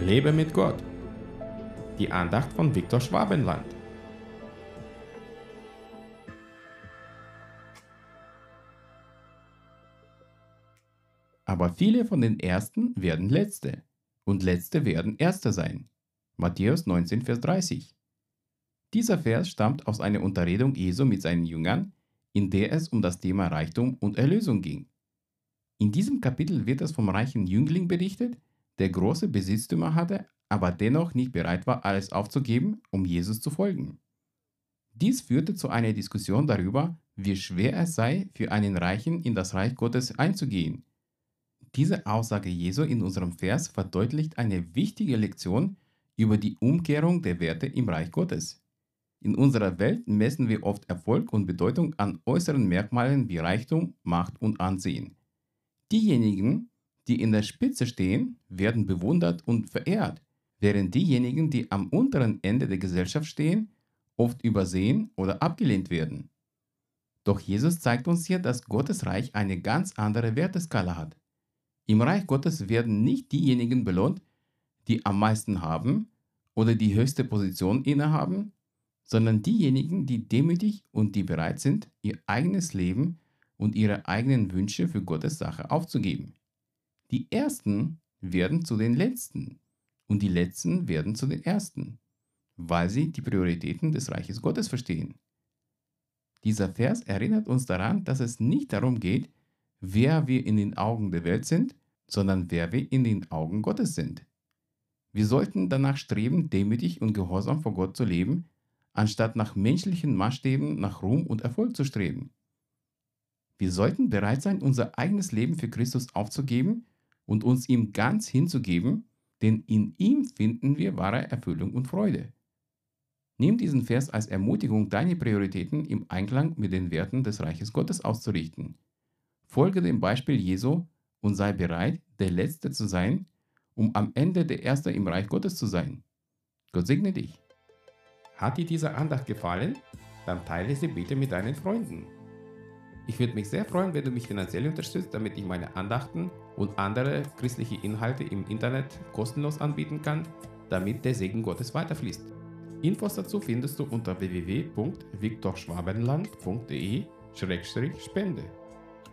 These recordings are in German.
Lebe mit Gott. Die Andacht von Viktor Schwabenland. Aber viele von den Ersten werden Letzte, und Letzte werden Erste sein. Matthäus 19, Vers 30. Dieser Vers stammt aus einer Unterredung Jesu mit seinen Jüngern, in der es um das Thema Reichtum und Erlösung ging. In diesem Kapitel wird es vom reichen Jüngling berichtet, der große Besitztümer hatte, aber dennoch nicht bereit war, alles aufzugeben, um Jesus zu folgen. Dies führte zu einer Diskussion darüber, wie schwer es sei, für einen Reichen in das Reich Gottes einzugehen. Diese Aussage Jesu in unserem Vers verdeutlicht eine wichtige Lektion über die Umkehrung der Werte im Reich Gottes. In unserer Welt messen wir oft Erfolg und Bedeutung an äußeren Merkmalen wie Reichtum, Macht und Ansehen. Diejenigen, die in der Spitze stehen, werden bewundert und verehrt, während diejenigen, die am unteren Ende der Gesellschaft stehen, oft übersehen oder abgelehnt werden. Doch Jesus zeigt uns hier, dass Gottes Reich eine ganz andere Werteskala hat. Im Reich Gottes werden nicht diejenigen belohnt, die am meisten haben oder die höchste Position innehaben, sondern diejenigen, die demütig und die bereit sind, ihr eigenes Leben und ihre eigenen Wünsche für Gottes Sache aufzugeben. Die Ersten werden zu den Letzten und die Letzten werden zu den Ersten, weil sie die Prioritäten des Reiches Gottes verstehen. Dieser Vers erinnert uns daran, dass es nicht darum geht, wer wir in den Augen der Welt sind, sondern wer wir in den Augen Gottes sind. Wir sollten danach streben, demütig und gehorsam vor Gott zu leben, anstatt nach menschlichen Maßstäben nach Ruhm und Erfolg zu streben. Wir sollten bereit sein, unser eigenes Leben für Christus aufzugeben und uns ihm ganz hinzugeben, denn in ihm finden wir wahre Erfüllung und Freude. Nimm diesen Vers als Ermutigung, deine Prioritäten im Einklang mit den Werten des Reiches Gottes auszurichten. Folge dem Beispiel Jesu und sei bereit, der Letzte zu sein, um am Ende der Erste im Reich Gottes zu sein. Gott segne dich. Hat dir diese Andacht gefallen? Dann teile sie bitte mit deinen Freunden. Ich würde mich sehr freuen, wenn du mich finanziell unterstützt, damit ich meine Andachten und andere christliche Inhalte im Internet kostenlos anbieten kann, damit der Segen Gottes weiterfließt. Infos dazu findest du unter www.viktorschwabenland.de-spende.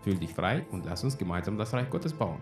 Fühl dich frei und lass uns gemeinsam das Reich Gottes bauen.